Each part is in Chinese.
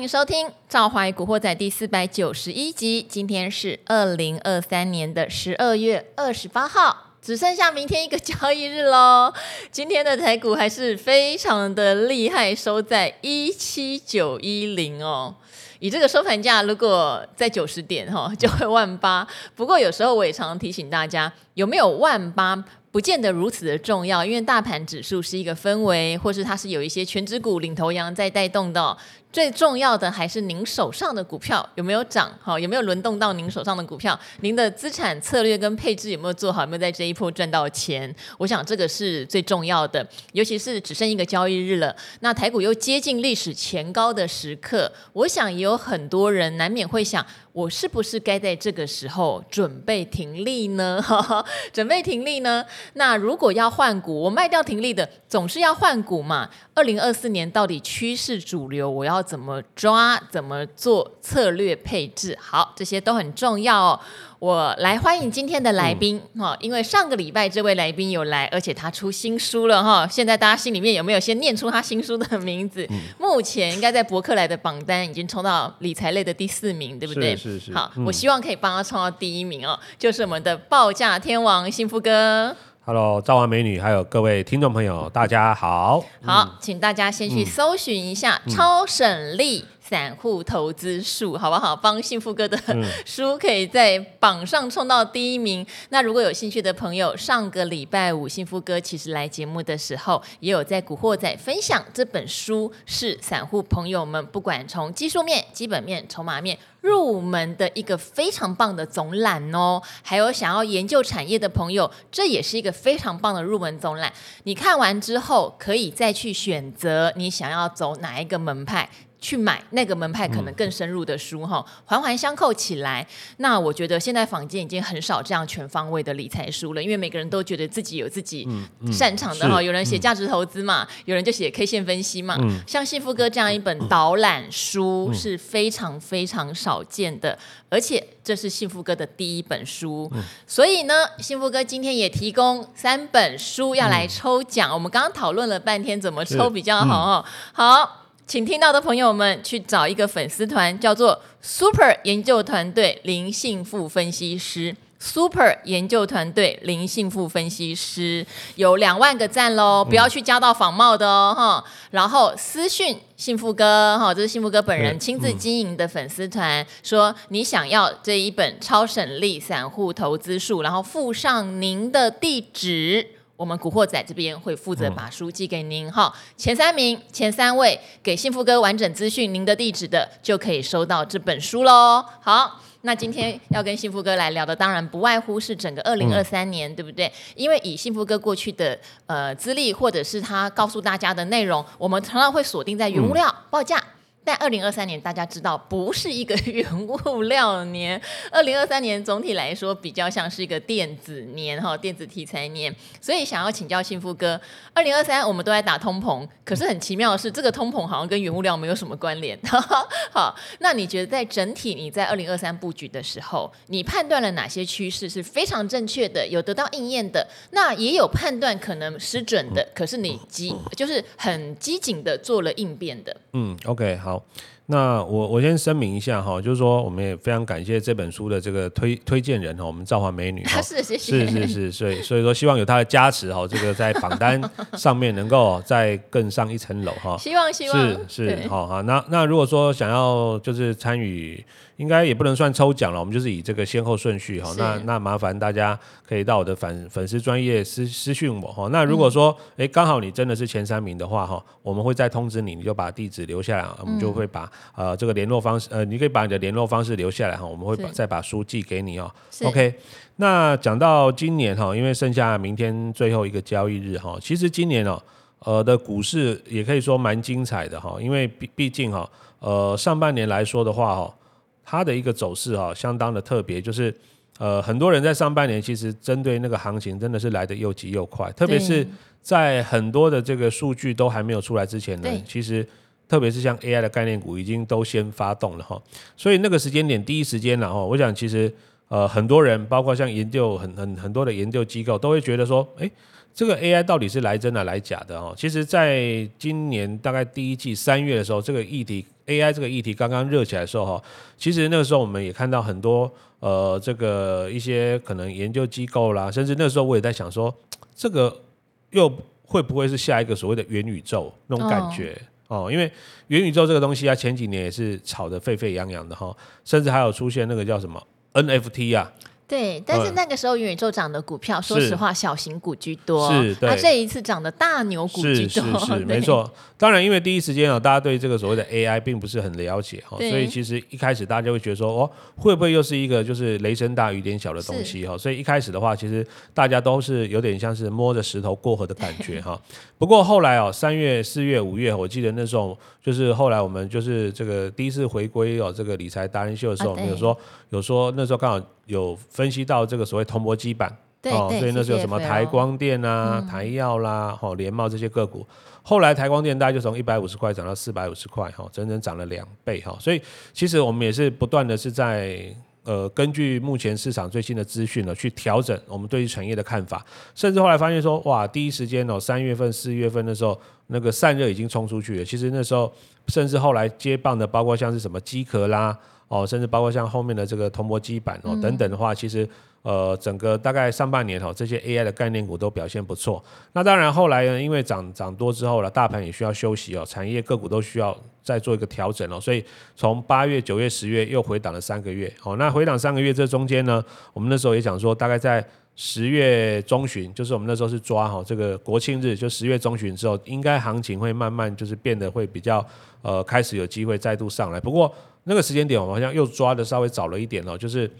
迎收听《赵怀古惑仔》第四百九十一集。今天是二零二三年的十二月二十八号，只剩下明天一个交易日喽。今天的台股还是非常的厉害，收在一七九一零哦。以这个收盘价，如果在九十点哈，就会万八。不过有时候我也常提醒大家，有没有万八？不见得如此的重要，因为大盘指数是一个氛围，或是它是有一些全指股领头羊在带动的。最重要的还是您手上的股票有没有涨，好，有没有轮动到您手上的股票？您的资产策略跟配置有没有做好？有没有在这一波赚到钱？我想这个是最重要的，尤其是只剩一个交易日了，那台股又接近历史前高的时刻，我想也有很多人难免会想。我是不是该在这个时候准备停利呢？准备停利呢？那如果要换股，我卖掉停利的，总是要换股嘛。二零二四年到底趋势主流，我要怎么抓？怎么做策略配置？好，这些都很重要哦。我来欢迎今天的来宾哈，嗯、因为上个礼拜这位来宾有来，而且他出新书了哈。现在大家心里面有没有先念出他新书的名字？嗯、目前应该在博客来的榜单已经冲到理财类的第四名，对不对？是是是。好，嗯、我希望可以帮他冲到第一名哦，就是我们的报价天王幸福哥。Hello，赵王美女，还有各位听众朋友，大家好。好，嗯、请大家先去搜寻一下超省力。散户投资术，好不好？帮幸福哥的 书可以在榜上冲到第一名。嗯、那如果有兴趣的朋友，上个礼拜五幸福哥其实来节目的时候，也有在古惑仔分享这本书，是散户朋友们不管从技术面、基本面、筹码面入门的一个非常棒的总览哦。还有想要研究产业的朋友，这也是一个非常棒的入门总览。你看完之后，可以再去选择你想要走哪一个门派。去买那个门派可能更深入的书哈，环环相扣起来。那我觉得现在坊间已经很少这样全方位的理财书了，因为每个人都觉得自己有自己擅长的哈。有人写价值投资嘛，有人就写 K 线分析嘛。像幸福哥这样一本导览书是非常非常少见的，而且这是幸福哥的第一本书。所以呢，幸福哥今天也提供三本书要来抽奖。我们刚刚讨论了半天怎么抽比较好，好。请听到的朋友们去找一个粉丝团，叫做 Super 研究团队林幸富分析师。Super 研究团队林幸富分析师有两万个赞喽，不要去加到仿冒的哦哈。然后私讯幸福哥哈，这是幸福哥本人亲自经营的粉丝团，说你想要这一本超省力散户投资术，然后附上您的地址。我们古惑仔这边会负责把书寄给您哈，嗯、前三名、前三位给幸福哥完整资讯、您的地址的，就可以收到这本书喽。好，那今天要跟幸福哥来聊的，当然不外乎是整个二零二三年，嗯、对不对？因为以幸福哥过去的呃资历，或者是他告诉大家的内容，我们常常会锁定在原物料报价。但二零二三年大家知道不是一个原物料年，二零二三年总体来说比较像是一个电子年哈，电子题材年，所以想要请教幸福哥，二零二三我们都在打通膨，可是很奇妙的是这个通膨好像跟原物料没有什么关联。好，那你觉得在整体你在二零二三布局的时候，你判断了哪些趋势是非常正确的，有得到应验的？那也有判断可能失准的，可是你机就是很机警的做了应变的。嗯，OK，好。好，那我我先声明一下哈，就是说我们也非常感谢这本书的这个推推荐人哈，我们赵华美女哈，是谢谢，是是是，所以所以说希望有她的加持哈，这个在榜单上面能够再更上一层楼哈，希望希望是是好哈，那那如果说想要就是参与。应该也不能算抽奖了，我们就是以这个先后顺序哈。那那麻烦大家可以到我的粉粉丝专业私私讯我哈。那如果说哎刚好你真的是前三名的话哈，我们会再通知你，你就把地址留下来，我们就会把呃这个联络方式呃你可以把你的联络方式留下来哈，我们会把再把书寄给你哦。OK，那讲到今年哈，因为剩下明天最后一个交易日哈，其实今年哦呃的股市也可以说蛮精彩的哈，因为毕毕竟哈呃上半年来说的话哈。它的一个走势哈，相当的特别，就是呃，很多人在上半年其实针对那个行情真的是来得又急又快，特别是在很多的这个数据都还没有出来之前呢，其实特别是像 AI 的概念股已经都先发动了哈，所以那个时间点第一时间了哈，我想其实呃很多人包括像研究很很很多的研究机构都会觉得说，哎，这个 AI 到底是来真的来假的哈？其实在今年大概第一季三月的时候，这个议题。AI 这个议题刚刚热起来的时候哈，其实那个时候我们也看到很多呃这个一些可能研究机构啦，甚至那时候我也在想说，这个又会不会是下一个所谓的元宇宙那种感觉哦，哦？因为元宇宙这个东西啊，前几年也是炒得沸沸扬扬的哈，甚至还有出现那个叫什么 NFT 啊。对，但是那个时候元宇宙涨的股票，说实话，小型股居多。是，对。它这一次涨的大牛股居多。是是是，没错。当然，因为第一时间啊，大家对这个所谓的 AI 并不是很了解哈，所以其实一开始大家就会觉得说，哦，会不会又是一个就是雷声大雨点小的东西哈？所以一开始的话，其实大家都是有点像是摸着石头过河的感觉哈。不过后来哦，三月、四月、五月，我记得那时候就是后来我们就是这个第一次回归哦，这个理财达人秀的时候，我们有说有说那时候刚好有分析到这个所谓铜箔基板，对，哦，所以那时候有什么台光电啊、台药啦、哦联茂这些个股，后来台光电大概就从一百五十块涨到四百五十块，哈，整整涨了两倍哈。所以其实我们也是不断的是在。呃，根据目前市场最新的资讯呢，去调整我们对于产业的看法，甚至后来发现说，哇，第一时间哦，三月份、四月份的时候，那个散热已经冲出去了。其实那时候，甚至后来接棒的，包括像是什么机壳啦，哦，甚至包括像后面的这个铜箔基板哦等等的话，其实。呃，整个大概上半年哈，这些 AI 的概念股都表现不错。那当然后来呢，因为涨涨多之后了，大盘也需要休息哦，产业个股都需要再做一个调整哦。所以从八月、九月、十月又回档了三个月。哦，那回档三个月这中间呢，我们那时候也讲说，大概在十月中旬，就是我们那时候是抓哈这个国庆日，就十月中旬之后，应该行情会慢慢就是变得会比较呃开始有机会再度上来。不过那个时间点我们好像又抓的稍微早了一点哦，就是。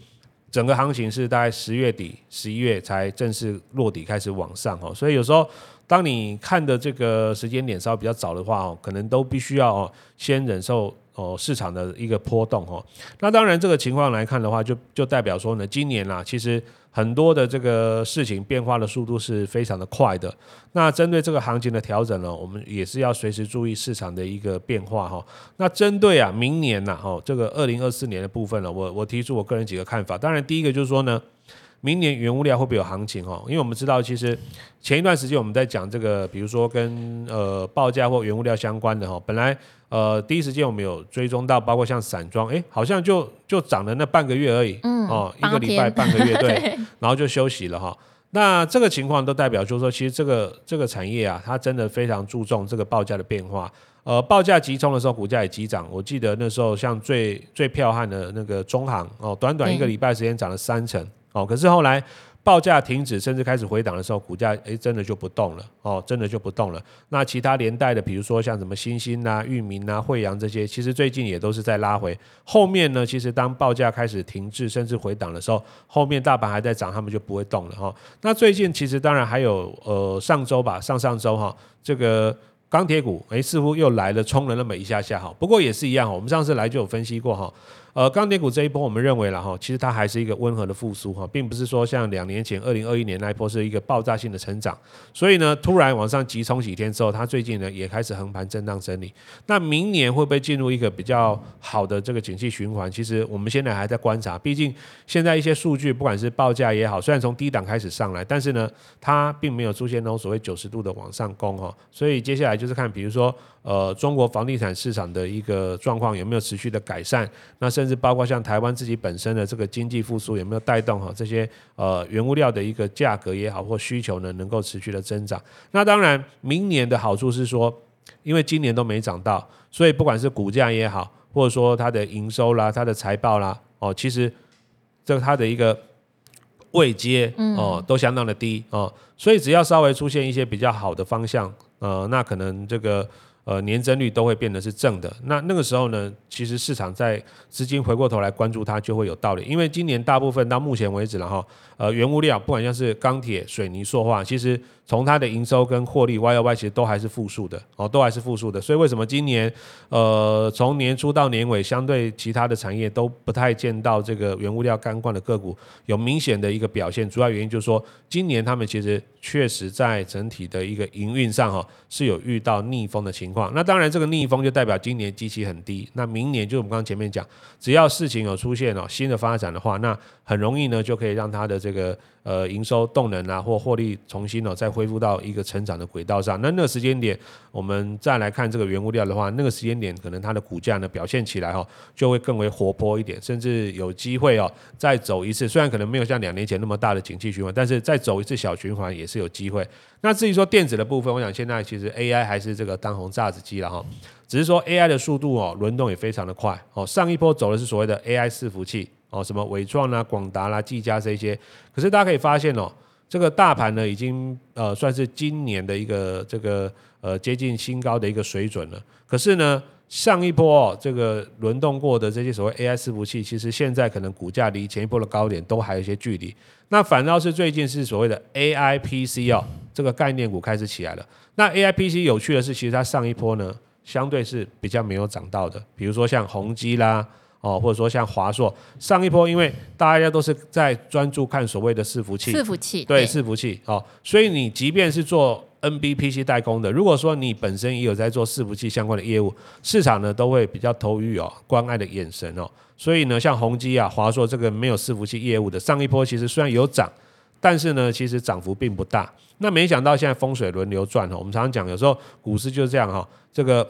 整个行情是大概十月底、十一月才正式落底，开始往上哦。所以有时候，当你看的这个时间点稍微比较早的话哦，可能都必须要先忍受哦市场的一个波动哦。那当然，这个情况来看的话，就就代表说呢，今年啦，其实。很多的这个事情变化的速度是非常的快的。那针对这个行情的调整呢，我们也是要随时注意市场的一个变化哈。那针对啊明年呐，哈这个二零二四年的部分呢，我我提出我个人几个看法。当然，第一个就是说呢，明年原物料会不会有行情哈？因为我们知道，其实前一段时间我们在讲这个，比如说跟呃报价或原物料相关的哈，本来。呃，第一时间我们有追踪到，包括像散装，哎，好像就就涨了那半个月而已，嗯，哦，一个礼拜半个月，对，对，然后就休息了哈。那这个情况都代表，就是说，其实这个这个产业啊，它真的非常注重这个报价的变化。呃，报价急冲的时候，股价也急涨。我记得那时候，像最最彪悍的那个中行，哦，短短一个礼拜时间涨了三成，哦，可是后来。报价停止，甚至开始回档的时候，股价诶真的就不动了哦，真的就不动了。那其他连带的，比如说像什么新兴啊、域名啊、慧洋这些，其实最近也都是在拉回。后面呢，其实当报价开始停滞，甚至回档的时候，后面大盘还在涨，他们就不会动了哈。那最近其实当然还有呃上周吧，上上周哈，这个。钢铁股，诶，似乎又来了，冲了那么一下下哈。不过也是一样，我们上次来就有分析过哈。呃，钢铁股这一波，我们认为了哈，其实它还是一个温和的复苏哈，并不是说像两年前二零二一年那一波是一个爆炸性的成长。所以呢，突然往上急冲几天之后，它最近呢也开始横盘震荡整理。那明年会不会进入一个比较好的这个景气循环？其实我们现在还在观察，毕竟现在一些数据，不管是报价也好，虽然从低档开始上来，但是呢，它并没有出现那种所谓九十度的往上攻哈。所以接下来。就是看，比如说，呃，中国房地产市场的一个状况有没有持续的改善，那甚至包括像台湾自己本身的这个经济复苏有没有带动哈这些呃原物料的一个价格也好或需求呢能够持续的增长。那当然，明年的好处是说，因为今年都没涨到，所以不管是股价也好，或者说它的营收啦、它的财报啦，哦，其实这个它的一个位阶哦都相当的低哦，所以只要稍微出现一些比较好的方向。呃，那可能这个呃年增率都会变得是正的。那那个时候呢，其实市场在资金回过头来关注它就会有道理。因为今年大部分到目前为止了哈，呃原物料不管像是钢铁、水泥、塑化，其实从它的营收跟获利 Y O Y 其实都还是负数的哦，都还是负数的。所以为什么今年呃从年初到年尾，相对其他的产业都不太见到这个原物料干罐的个股有明显的一个表现？主要原因就是说，今年他们其实确实在整体的一个营运上哈是有遇到逆风的情情况。那当然，这个逆风就代表今年机器很低，那明年就我们刚前面讲，只要事情有出现哦新的发展的话，那很容易呢就可以让它的这个呃营收动能啊或获利重新哦再恢复到一个成长的轨道上。那那个时间点，我们再来看这个原物料的话，那个时间点可能它的股价呢表现起来哈就会更为活泼一点，甚至有机会哦再走一次，虽然可能没有像两年前那么大的景气循环，但是再走一次小循环也是有机会。那至于说电子的部分，我想现在其实 AI 还是这个当红炸子鸡了哈，只是说 AI 的速度哦，轮动也非常的快哦。上一波走的是所谓的 AI 伺服器哦，什么伟创啦、广达啦、技嘉这些，可是大家可以发现哦，这个大盘呢已经呃算是今年的一个这个呃接近新高的一个水准了。可是呢，上一波哦这个轮动过的这些所谓 AI 伺服器，其实现在可能股价离前一波的高点都还有一些距离。那反倒是最近是所谓的 AI PC 哦。这个概念股开始起来了。那 AIPC 有趣的是，其实它上一波呢，相对是比较没有涨到的。比如说像宏基啦，哦，或者说像华硕，上一波因为大家都是在专注看所谓的伺服器，伺服器对伺服器哦，所以你即便是做 NBPC 代工的，如果说你本身也有在做伺服器相关的业务，市场呢都会比较投予哦关爱的眼神哦。所以呢，像宏基啊、华硕这个没有伺服器业务的，上一波其实虽然有涨。但是呢，其实涨幅并不大。那没想到现在风水轮流转哈，我们常常讲，有时候股市就是这样哈，这个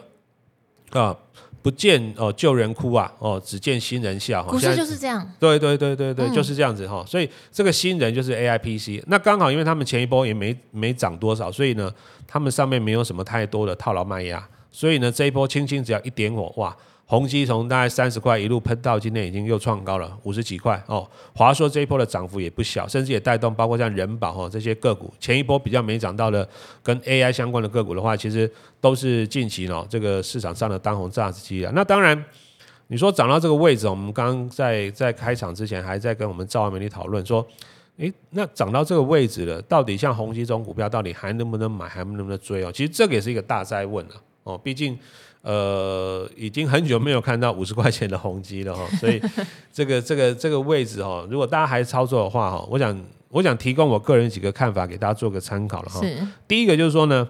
啊不见哦旧人哭啊哦，只见新人笑。股市就是这样。对对对对对，就是这样子哈。所以这个新人就是 AIPC。那刚好因为他们前一波也没没涨多少，所以呢，他们上面没有什么太多的套牢卖压，所以呢，这一波轻轻只要一点火哇。宏基从大概三十块一路喷到今天已经又创高了五十几块哦。华硕这一波的涨幅也不小，甚至也带动包括像人保哈这些个股，前一波比较没涨到的跟 AI 相关的个股的话，其实都是近期呢这个市场上的当红炸子鸡了。那当然，你说涨到这个位置，我们刚刚在在开场之前还在跟我们赵爱美女讨论说，诶，那涨到这个位置了，到底像宏基这种股票，到底还能不能买，还能不能追哦？其实这个也是一个大哉问了哦，毕竟。呃，已经很久没有看到五十块钱的宏基了哈，所以这个这个这个位置哈，如果大家还操作的话哈，我想我想提供我个人几个看法给大家做个参考了哈。是。第一个就是说呢，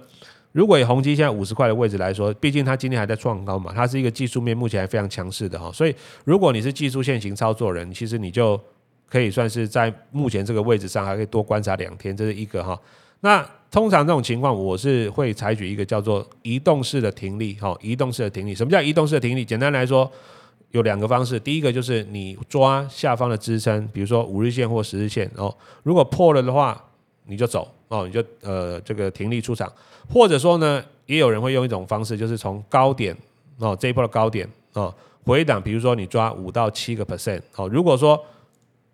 如果以宏基现在五十块的位置来说，毕竟它今天还在创高嘛，它是一个技术面目前还非常强势的哈，所以如果你是技术线型操作人，其实你就可以算是在目前这个位置上还可以多观察两天，这是一个哈。那通常这种情况，我是会采取一个叫做移动式的停利，哈，移动式的停利。什么叫移动式的停利？简单来说，有两个方式。第一个就是你抓下方的支撑，比如说五日线或十日线，哦，如果破了的话，你就走，哦，你就呃这个停利出场。或者说呢，也有人会用一种方式，就是从高点，哦，这一波的高点，哦，回档，比如说你抓五到七个 percent，哦，如果说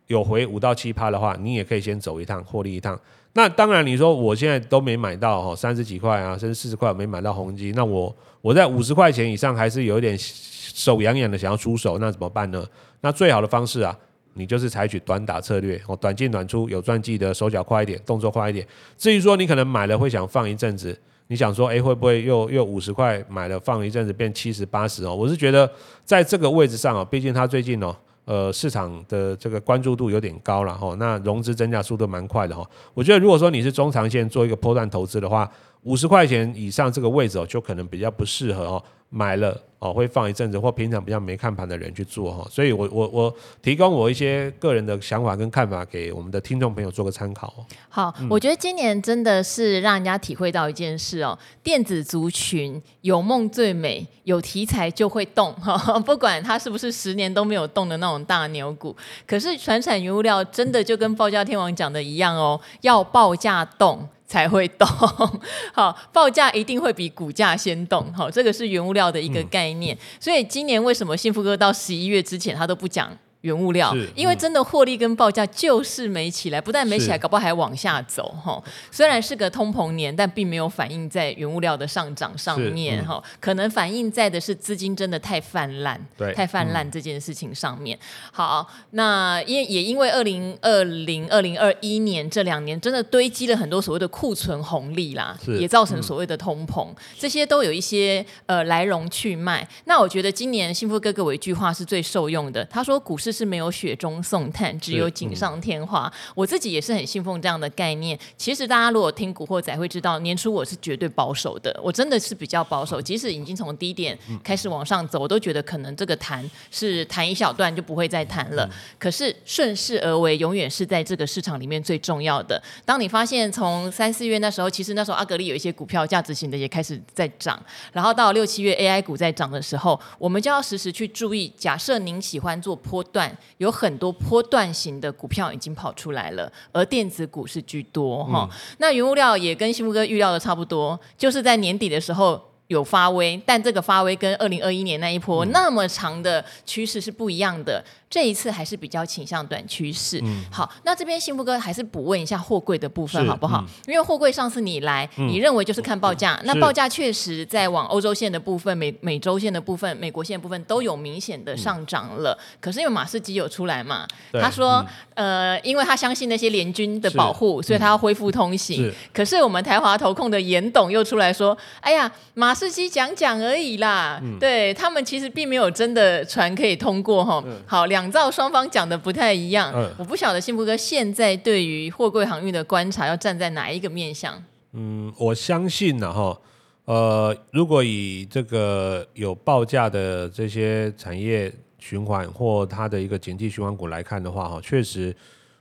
有回五到七趴的话，你也可以先走一趟，获利一趟。那当然，你说我现在都没买到哈，三十几块啊，甚至四十块没买到宏基，那我我在五十块钱以上还是有一点手痒痒的，想要出手，那怎么办呢？那最好的方式啊，你就是采取短打策略，哦，短进短出，有赚记得手脚快一点，动作快一点。至于说你可能买了会想放一阵子，你想说，诶，会不会又又五十块买了放一阵子变七十八十哦？我是觉得在这个位置上哦，毕竟它最近哦。呃，市场的这个关注度有点高了哈，那融资增加速度蛮快的哈。我觉得如果说你是中长线做一个波段投资的话，五十块钱以上这个位置哦，就可能比较不适合哦，买了。哦，会放一阵子，或平常比较没看盘的人去做哈，所以我我我提供我一些个人的想法跟看法给我们的听众朋友做个参考。好，嗯、我觉得今年真的是让人家体会到一件事哦，电子族群有梦最美，有题材就会动哈，不管它是不是十年都没有动的那种大牛股，可是传产原物料真的就跟报价天王讲的一样哦，要报价动。才会动，好，报价一定会比股价先动，好，这个是原物料的一个概念。嗯、所以今年为什么幸福哥到十一月之前他都不讲原物料？嗯、因为真的获利跟报价就是没起来，不但没起来，搞不好还往下走，哈。虽然是个通膨年，但并没有反映在原物料的上涨上面，哈、嗯。可能反映在的是资金真的太泛滥，对，太泛滥这件事情上面。好，那因也因为二零二零、二零二一年这两年真的堆积了很多所谓的库存红利啦，也造成所谓的通膨，嗯、这些都有一些呃来龙去脉。那我觉得今年幸福哥哥有一句话是最受用的，他说股市。是没有雪中送炭，只有锦上添花。嗯、我自己也是很信奉这样的概念。其实大家如果听古惑仔会知道，年初我是绝对保守的，我真的是比较保守。即使已经从低点开始往上走，我都觉得可能这个弹是弹一小段就不会再弹了。可是顺势而为，永远是在这个市场里面最重要的。当你发现从三四月那时候，其实那时候阿格力有一些股票价值型的也开始在涨，然后到六七月 AI 股在涨的时候，我们就要时时去注意。假设您喜欢做波段，有很多波段型的股票已经跑出来了，而电子股是居多哈。嗯、那原物料也跟幸福哥预料的差不多，就是在年底的时候。有发威，但这个发威跟二零二一年那一波那么长的趋势是不一样的。这一次还是比较倾向短趋势。嗯、好，那这边幸福哥还是补问一下货柜的部分好不好？嗯、因为货柜上次你来，嗯、你认为就是看报价，嗯、那报价确实在往欧洲线的部分、美美洲线的部分、美国线的部分都有明显的上涨了。嗯、可是因为马士基有出来嘛，他说，嗯、呃，因为他相信那些联军的保护，所以他要恢复通行。是可是我们台华投控的严董又出来说，哎呀，马士基讲讲而已啦，嗯、对他们其实并没有真的船可以通过哈。嗯、好两。两造双方讲的不太一样，嗯、我不晓得幸福哥现在对于货柜航运的观察要站在哪一个面向？嗯，我相信呢，哈，呃，如果以这个有报价的这些产业循环或它的一个景气循环股来看的话，哈，确实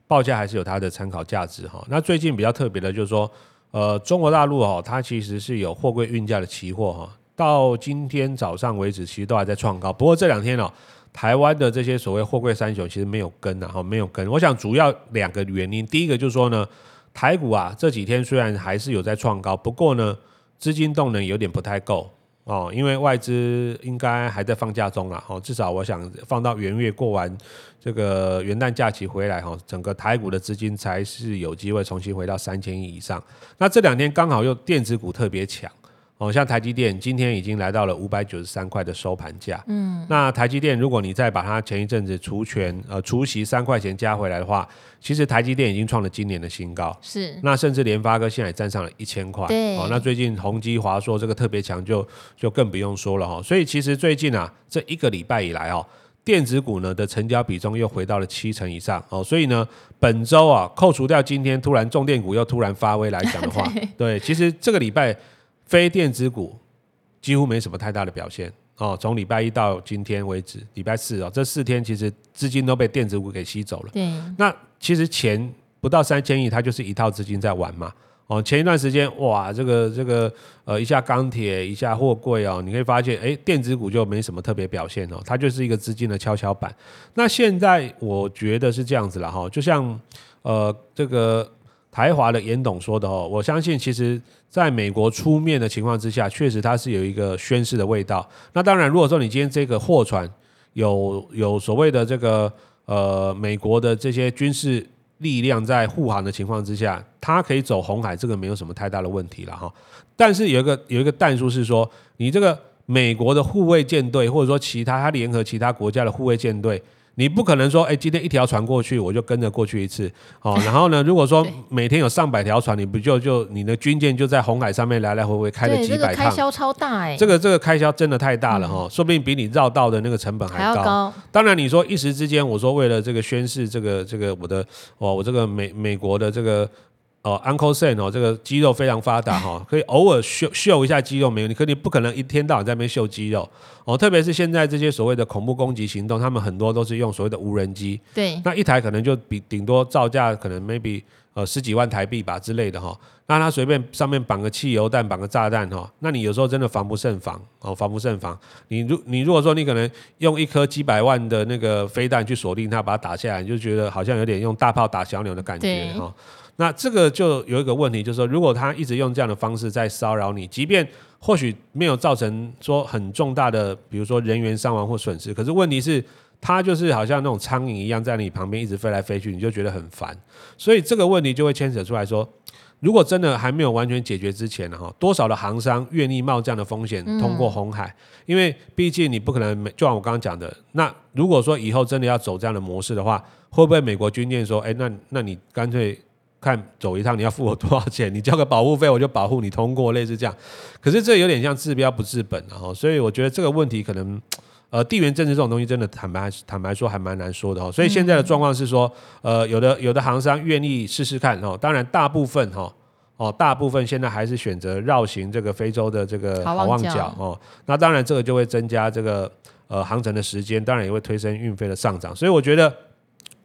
报价还是有它的参考价值，哈。那最近比较特别的就是说，呃，中国大陆哈，它其实是有货柜运价的期货，哈，到今天早上为止，其实都还在创高，不过这两天哦。台湾的这些所谓货柜三雄其实没有跟啊，哈，没有跟。我想主要两个原因，第一个就是说呢，台股啊这几天虽然还是有在创高，不过呢资金动能有点不太够哦，因为外资应该还在放假中啦，哦，至少我想放到元月过完这个元旦假期回来哈，整个台股的资金才是有机会重新回到三千亿以上。那这两天刚好又电子股特别强。哦，像台积电今天已经来到了五百九十三块的收盘价。嗯，那台积电如果你再把它前一阵子除权呃除息三块钱加回来的话，其实台积电已经创了今年的新高。是，那甚至联发哥现在也站上了一千块。对，哦，那最近宏基、华硕这个特别强，就就更不用说了哈。所以其实最近啊，这一个礼拜以来哦，电子股呢的成交比重又回到了七成以上。哦，所以呢，本周啊，扣除掉今天突然重电股又突然发威来讲的话，对，对，其实这个礼拜。非电子股几乎没什么太大的表现哦，从礼拜一到今天为止，礼拜四哦，这四天其实资金都被电子股给吸走了。对，那其实钱不到三千亿，它就是一套资金在玩嘛。哦，前一段时间哇，这个这个呃，一下钢铁，一下货柜哦，你可以发现，哎，电子股就没什么特别表现哦，它就是一个资金的跷跷板。那现在我觉得是这样子了哈，就像呃这个。台华的严董说的哦，我相信其实在美国出面的情况之下，确实它是有一个宣示的味道。那当然，如果说你今天这个货船有有所谓的这个呃美国的这些军事力量在护航的情况之下，它可以走红海，这个没有什么太大的问题了哈。但是有一个有一个但书是说，你这个美国的护卫舰队，或者说其他它联合其他国家的护卫舰队。你不可能说，哎，今天一条船过去，我就跟着过去一次，哦，然后呢，如果说每天有上百条船，你不就就你的军舰就在红海上面来来回回开了几百趟，这个开销超大哎，这个这个开销真的太大了哈，嗯、说不定比你绕道的那个成本还高。还要高。当然你说一时之间，我说为了这个宣示这个这个我的哦，我这个美美国的这个。哦，Uncle Sam 哦，这个肌肉非常发达 哈，可以偶尔秀秀一下肌肉没有？你可你不可能一天到晚在那边秀肌肉哦。特别是现在这些所谓的恐怖攻击行动，他们很多都是用所谓的无人机。对。那一台可能就比顶多造价可能 maybe 呃十几万台币吧之类的哈。那他随便上面绑个汽油弹，绑个炸弹哈，那你有时候真的防不胜防哦，防不胜防。你如你如果说你可能用一颗几百万的那个飞弹去锁定它，把它打下来，你就觉得好像有点用大炮打小鸟的感觉哈。那这个就有一个问题，就是说，如果他一直用这样的方式在骚扰你，即便或许没有造成说很重大的，比如说人员伤亡或损失，可是问题是，他就是好像那种苍蝇一样在你旁边一直飞来飞去，你就觉得很烦。所以这个问题就会牵扯出来说，如果真的还没有完全解决之前呢，哈，多少的航商愿意冒这样的风险通过红海？因为毕竟你不可能，就像我刚刚讲的，那如果说以后真的要走这样的模式的话，会不会美国军舰说，哎，那那你干脆？看走一趟，你要付我多少钱？你交个保护费，我就保护你通过，类似这样。可是这有点像治标不治本，然后，所以我觉得这个问题可能呃，地缘政治这种东西真的坦白坦白说还蛮难说的哦。所以现在的状况是说，呃，有的有的行商愿意试试看哦，当然大部分哈哦，大部分现在还是选择绕行这个非洲的这个好望角哦。那当然这个就会增加这个呃航程的时间，当然也会推升运费的上涨。所以我觉得，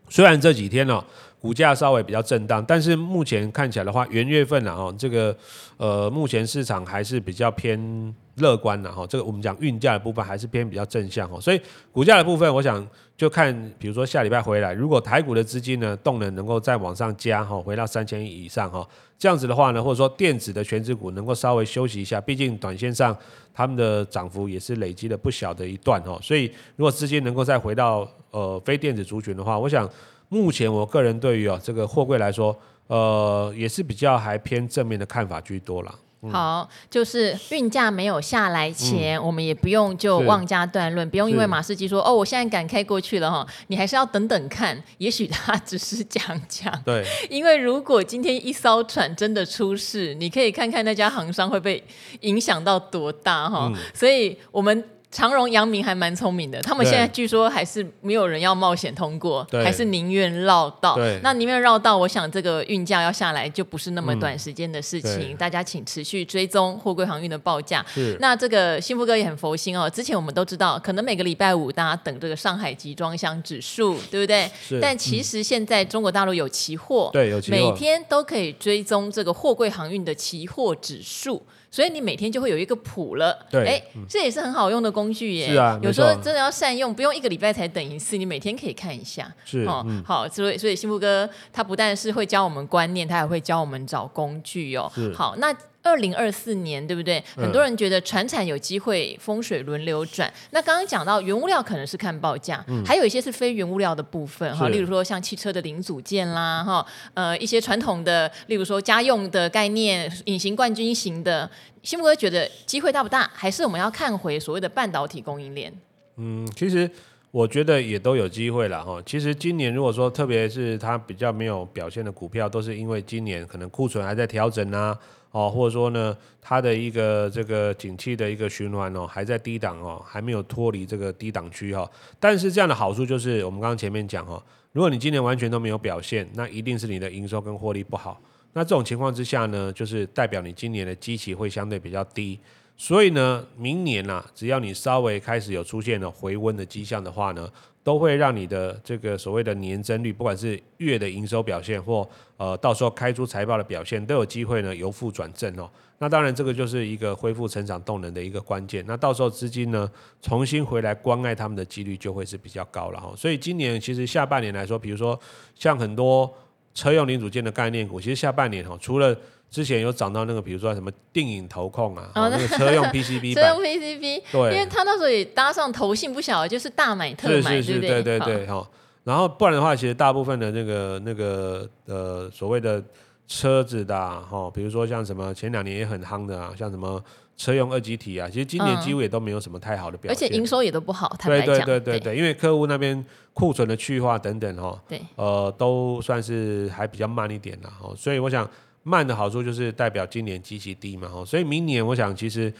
虽然这几天呢。股价稍微比较震荡，但是目前看起来的话，元月份啊，哈，这个呃，目前市场还是比较偏乐观的哈。这个我们讲运价的部分还是偏比较正向哈，所以股价的部分，我想就看，比如说下礼拜回来，如果台股的资金呢动能能够再往上加哈，回到三千亿以上哈，这样子的话呢，或者说电子的全值股能够稍微休息一下，毕竟短线上他们的涨幅也是累积了不小的一段哈，所以如果资金能够再回到呃非电子族群的话，我想。目前我个人对于啊这个货柜来说，呃也是比较还偏正面的看法居多啦。嗯、好，就是运价没有下来前，嗯、我们也不用就妄加断论，不用因为马士基说哦，我现在敢开过去了哈，你还是要等等看，也许他只是讲讲。对，因为如果今天一艘船真的出事，你可以看看那家航商会被影响到多大哈，嗯、所以我们。长荣、阳明还蛮聪明的，他们现在据说还是没有人要冒险通过，对还是宁愿绕道。那宁愿绕道，我想这个运价要下来就不是那么短时间的事情。嗯、大家请持续追踪货柜航运的报价。那这个幸福哥也很佛心哦，之前我们都知道，可能每个礼拜五大家等这个上海集装箱指数，对不对？但其实现在中国大陆有期货，对，有期货，每天都可以追踪这个货柜航运的期货指数。所以你每天就会有一个谱了，对，哎，这也是很好用的工具耶。是啊，有时候真的要善用，不用一个礼拜才等一次，你每天可以看一下。是，哦，嗯、好，所以所以幸福哥他不但是会教我们观念，他还会教我们找工具哦。是，好，那。二零二四年，对不对？很多人觉得船产有机会风水轮流转。嗯、那刚刚讲到原物料可能是看报价，嗯、还有一些是非原物料的部分哈，例如说像汽车的零组件啦，哈，呃，一些传统的，例如说家用的概念，隐形冠军型的，新木哥觉得机会大不大？还是我们要看回所谓的半导体供应链？嗯，其实我觉得也都有机会了哈。其实今年如果说特别是它比较没有表现的股票，都是因为今年可能库存还在调整啊。哦，或者说呢，它的一个这个景气的一个循环哦，还在低档哦，还没有脱离这个低档区哈。但是这样的好处就是，我们刚刚前面讲哈，如果你今年完全都没有表现，那一定是你的营收跟获利不好。那这种情况之下呢，就是代表你今年的基期会相对比较低。所以呢，明年呐、啊，只要你稍微开始有出现了回温的迹象的话呢，都会让你的这个所谓的年增率，不管是月的营收表现，或呃到时候开出财报的表现，都有机会呢由负转正哦。那当然，这个就是一个恢复成长动能的一个关键。那到时候资金呢重新回来关爱他们的几率就会是比较高了哈。所以今年其实下半年来说，比如说像很多车用零组件的概念股，其实下半年哈除了之前有涨到那个，比如说什么电影投控啊，哦，那个车用 PCB，车用 PCB，对，因为他那时候也搭上投信不小，就是大买特买，是是是，对对？对，哈。然后不然的话，其实大部分的那个那个呃所谓的车子的哈，比如说像什么前两年也很夯的啊，像什么车用二极体啊，其实今年几乎也都没有什么太好的表现，而且营收也都不好，对对对对对，因为客户那边库存的去化等等哈，对，呃，都算是还比较慢一点的哈，所以我想。慢的好处就是代表今年机器低嘛，吼，所以明年我想其实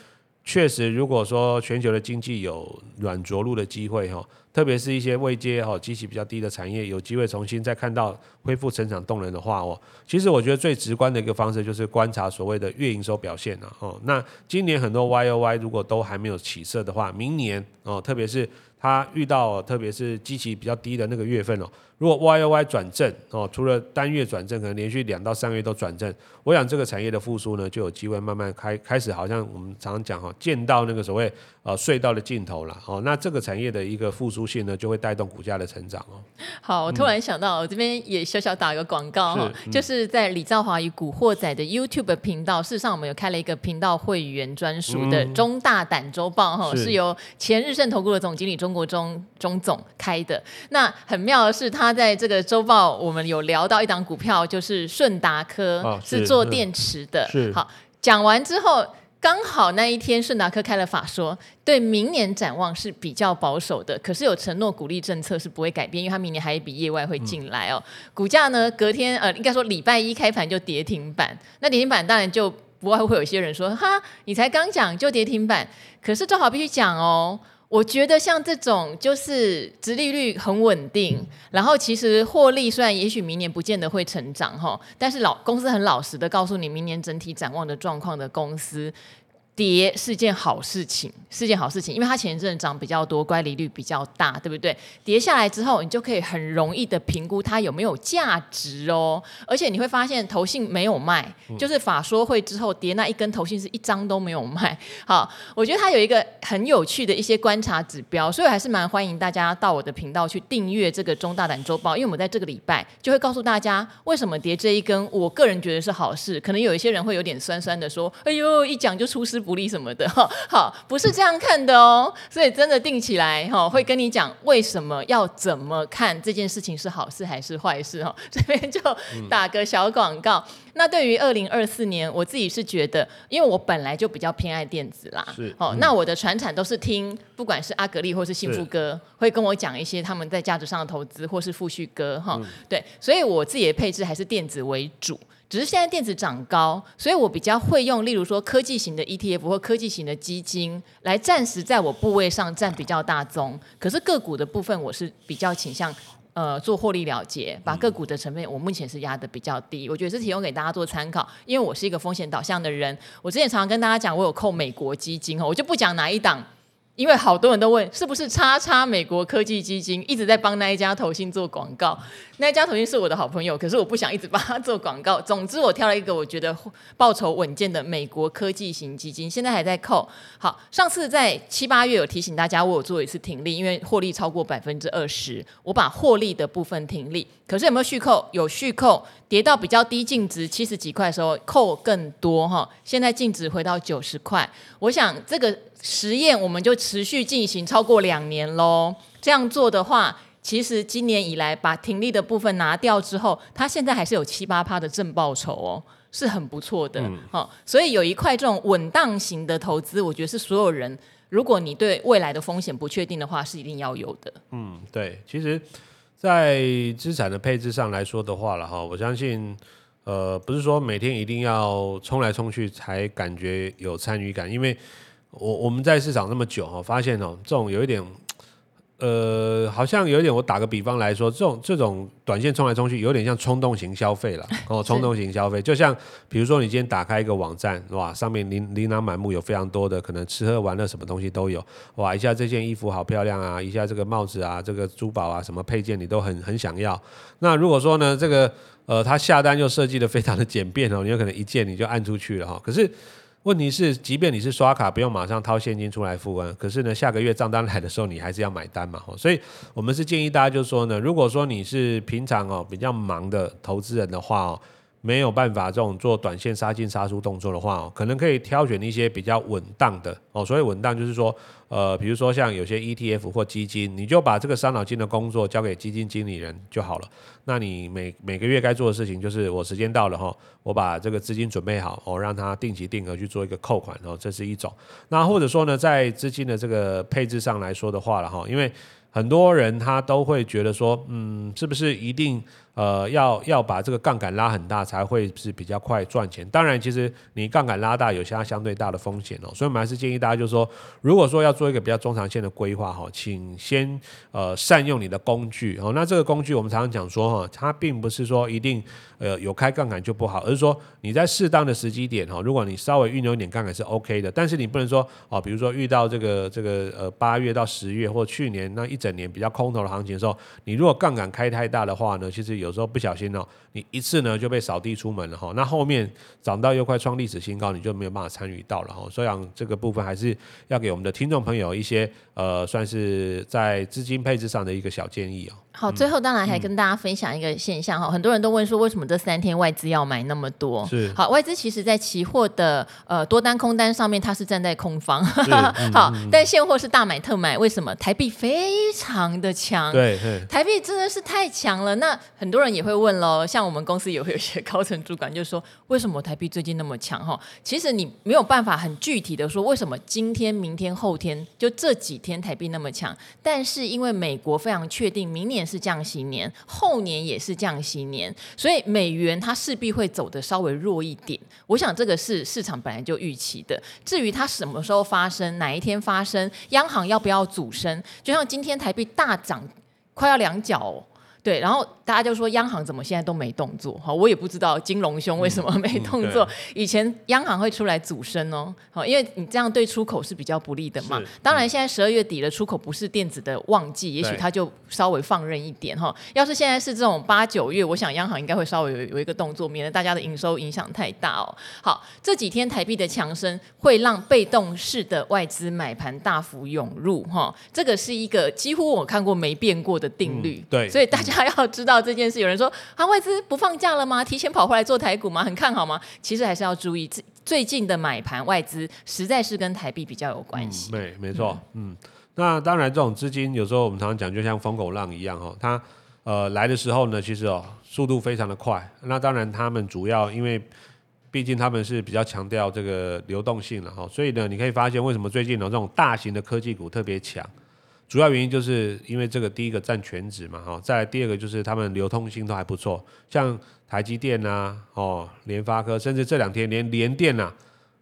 确实，如果说全球的经济有软着陆的机会，吼，特别是一些位阶吼基期比较低的产业，有机会重新再看到恢复成长动能的话，哦，其实我觉得最直观的一个方式就是观察所谓的月营收表现了，哦，那今年很多 Y O Y 如果都还没有起色的话，明年哦，特别是它遇到特别是机器比较低的那个月份哦。如果 Y O Y 转正哦，除了单月转正，可能连续两到三个月都转正，我想这个产业的复苏呢，就有机会慢慢开开始，好像我们常常讲哈，见到那个所谓呃隧道的尽头了哦，那这个产业的一个复苏性呢，就会带动股价的成长哦。好，我突然想到，嗯、我这边也小小打一个广告哈，是嗯、就是在李兆华与古惑仔的 YouTube 频道，事实上我们有开了一个频道会员专属的中大胆周报哈，嗯、是由前日盛投顾的总经理中国忠钟总开的。那很妙的是他。在这个周报，我们有聊到一档股票，就是顺达科，哦、是，是做电池的。是好，讲完之后，刚好那一天顺达科开了法说，对明年展望是比较保守的，可是有承诺鼓励政策是不会改变，因为它明年还有一笔业外会进来哦。嗯、股价呢，隔天呃，应该说礼拜一开盘就跌停板，那跌停板当然就不外乎会有一些人说，哈，你才刚讲就跌停板，可是正好必须讲哦。我觉得像这种就是殖利率很稳定，嗯、然后其实获利虽然也许明年不见得会成长哈，但是老公司很老实的告诉你明年整体展望的状况的公司。跌是件好事情，是件好事情，因为它前一阵涨比较多，乖离率比较大，对不对？跌下来之后，你就可以很容易的评估它有没有价值哦。而且你会发现，投信没有卖，就是法说会之后跌那一根，投信是一张都没有卖。好，我觉得它有一个很有趣的一些观察指标，所以我还是蛮欢迎大家到我的频道去订阅这个中大胆周报，因为我们在这个礼拜就会告诉大家为什么跌这一根，我个人觉得是好事。可能有一些人会有点酸酸的说：“哎呦，一讲就出师。”不利什么的哈，好，不是这样看的哦，所以真的定起来哈，会跟你讲为什么要怎么看这件事情是好事还是坏事哈，这边就打个小广告。嗯、那对于二零二四年，我自己是觉得，因为我本来就比较偏爱电子啦，是，哦，那我的传产都是听，不管是阿格力或是幸福哥，会跟我讲一些他们在价值上的投资，或是富旭哥哈，嗯、对，所以我自己的配置还是电子为主。只是现在电子涨高，所以我比较会用，例如说科技型的 ETF 或科技型的基金，来暂时在我部位上占比较大宗。可是个股的部分，我是比较倾向呃做获利了结，把个股的成分我目前是压得比较低。我觉得是提供给大家做参考，因为我是一个风险导向的人。我之前常常跟大家讲，我有扣美国基金哦，我就不讲哪一档。因为好多人都问是不是叉叉美国科技基金一直在帮那一家投信做广告，那家投信是我的好朋友，可是我不想一直帮他做广告。总之，我挑了一个我觉得报酬稳健的美国科技型基金，现在还在扣。好，上次在七八月有提醒大家，我有做一次停利，因为获利超过百分之二十，我把获利的部分停利。可是有没有续扣？有续扣，跌到比较低净值七十几块的时候扣更多哈。现在净值回到九十块，我想这个。实验我们就持续进行超过两年喽。这样做的话，其实今年以来把停利的部分拿掉之后，它现在还是有七八趴的正报酬哦，是很不错的。嗯、哦，所以有一块这种稳当型的投资，我觉得是所有人，如果你对未来的风险不确定的话，是一定要有的。嗯，对。其实，在资产的配置上来说的话了哈，我相信，呃，不是说每天一定要冲来冲去才感觉有参与感，因为。我我们在市场那么久哈，发现哦，这种有一点，呃，好像有一点。我打个比方来说，这种这种短线冲来冲去，有点像冲动型消费了 哦，冲动型消费，就像比如说你今天打开一个网站，哇，上面琳琳琅满目，有非常多的可能吃喝玩乐什么东西都有，哇，一下这件衣服好漂亮啊，一下这个帽子啊，这个珠宝啊，什么配件你都很很想要。那如果说呢，这个呃，他下单又设计的非常的简便哦，你有可能一件你就按出去了哈，可是。问题是，即便你是刷卡，不用马上掏现金出来付啊，可是呢，下个月账单来的时候，你还是要买单嘛。所以，我们是建议大家，就是说呢，如果说你是平常哦比较忙的投资人的话哦。没有办法这种做短线杀进杀出动作的话哦，可能可以挑选一些比较稳当的哦。所谓稳当就是说，呃，比如说像有些 ETF 或基金，你就把这个伤脑筋的工作交给基金经理人就好了。那你每每个月该做的事情就是，我时间到了哈，我把这个资金准备好哦，让它定期定额去做一个扣款哦，这是一种。那或者说呢，在资金的这个配置上来说的话了哈，因为很多人他都会觉得说，嗯，是不是一定？呃，要要把这个杠杆拉很大才会是比较快赚钱。当然，其实你杠杆拉大有些相对大的风险哦，所以我们还是建议大家，就是说，如果说要做一个比较中长线的规划哈，请先呃善用你的工具哦。那这个工具我们常常讲说哈，它并不是说一定呃有开杠杆就不好，而是说你在适当的时机点哈，如果你稍微运用一点杠杆是 OK 的，但是你不能说哦，比如说遇到这个这个呃八月到十月或去年那一整年比较空头的行情的时候，你如果杠杆开太大的话呢，其实有时候不小心哦，你一次呢就被扫地出门了哈。那后面涨到又快创历史新高，你就没有办法参与到了哈。所以讲这个部分还是要给我们的听众朋友一些呃，算是在资金配置上的一个小建议哦。好，最后当然还跟大家分享一个现象哈，嗯、很多人都问说为什么这三天外资要买那么多？是好，外资其实在期货的呃多单空单上面，它是站在空方。是 好，嗯、但现货是大买特买，为什么？台币非常的强，对，台币真的是太强了。那很多人也会问喽，像我们公司也会有些高层主管就说，为什么台币最近那么强？哈，其实你没有办法很具体的说为什么今天、明天、后天就这几天台币那么强，但是因为美国非常确定明年是降息年，后年也是降息年，所以美元它势必会走的稍微弱一点。我想这个是市场本来就预期的。至于它什么时候发生，哪一天发生，央行要不要主升，就像今天台币大涨，快要两角。对，然后大家就说央行怎么现在都没动作？哈，我也不知道金融兄为什么没动作。嗯嗯、以前央行会出来阻升哦，好，因为你这样对出口是比较不利的嘛。当然，现在十二月底了，出口不是电子的旺季，也许它就稍微放任一点哈。要是现在是这种八九月，我想央行应该会稍微有有一个动作，免得大家的营收影响太大哦。好，这几天台币的强升会让被动式的外资买盘大幅涌入哈，这个是一个几乎我看过没变过的定律。嗯、对，所以大家。他要知道这件事，有人说啊，外资不放假了吗？提前跑回来做台股吗？很看好吗？其实还是要注意，最最近的买盘外资实在是跟台币比较有关系。嗯、对，没错，嗯，那当然，这种资金有时候我们常常讲，就像疯狗浪一样哦，它呃来的时候呢，其实哦速度非常的快。那当然，他们主要因为毕竟他们是比较强调这个流动性了哈，所以呢，你可以发现为什么最近呢这种大型的科技股特别强。主要原因就是因为这个第一个占全值嘛，哈，再来第二个就是他们流通性都还不错，像台积电啊，哦，联发科，甚至这两天连联电啊，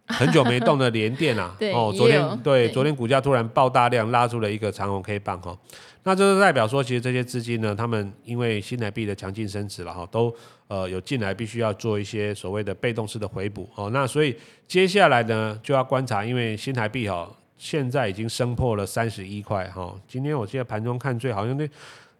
很久没动的 联电啊，哦，昨天对，昨天股价突然爆大量，拉出了一个长红 K 棒哈，那这就代表说，其实这些资金呢，他们因为新台币的强劲升值了哈，都呃有进来，必须要做一些所谓的被动式的回补哦，那所以接下来呢就要观察，因为新台币哈。现在已经升破了三十一块哈，今天我记得盘中看最好像那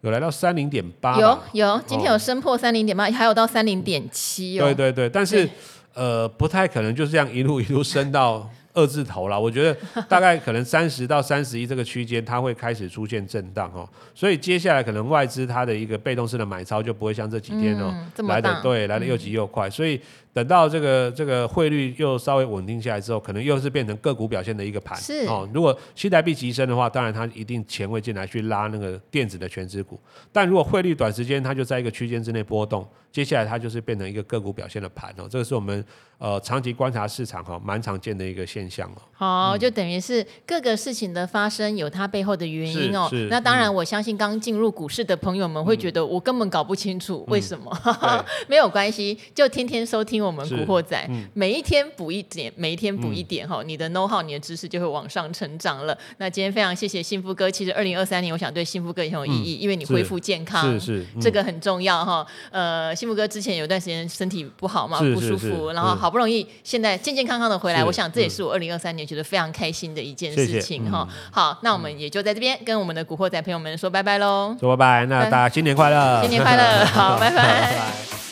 有来到三零点八，有有，今天有升破三零点八，还有到三零点七哦。对对对，但是呃不太可能就是这样一路一路升到。二字头了，我觉得大概可能三十到三十一这个区间，它会开始出现震荡哦，所以接下来可能外资它的一个被动式的买超就不会像这几天哦、嗯、来的对来的又急又快，嗯、所以等到这个这个汇率又稍微稳定下来之后，可能又是变成个股表现的一个盘是哦。如果新台币急升的话，当然它一定钱会进来去拉那个电子的全值股，但如果汇率短时间它就在一个区间之内波动，接下来它就是变成一个个股表现的盘哦。这个是我们呃长期观察市场哈蛮常见的一个现象哦。好，就等于是各个事情的发生有它背后的原因哦。那当然，我相信刚进入股市的朋友们会觉得我根本搞不清楚为什么。嗯、没有关系，就天天收听我们《古惑仔》，嗯、每一天补一点，每一天补一点哈，嗯、你的 know how，你的知识就会往上成长了。那今天非常谢谢幸福哥，其实二零二三年我想对幸福哥也很有意义，嗯、因为你恢复健康，是是，嗯、这个很重要哈。呃，幸福哥之前有段时间身体不好嘛，不舒服，然后好不容易现在健健康康的回来，我想这也是我二零二三年。觉得非常开心的一件事情哈，好，那我们也就在这边跟我们的古惑仔朋友们说拜拜喽，说拜拜，那大家新年快乐，新年快乐，好，拜拜。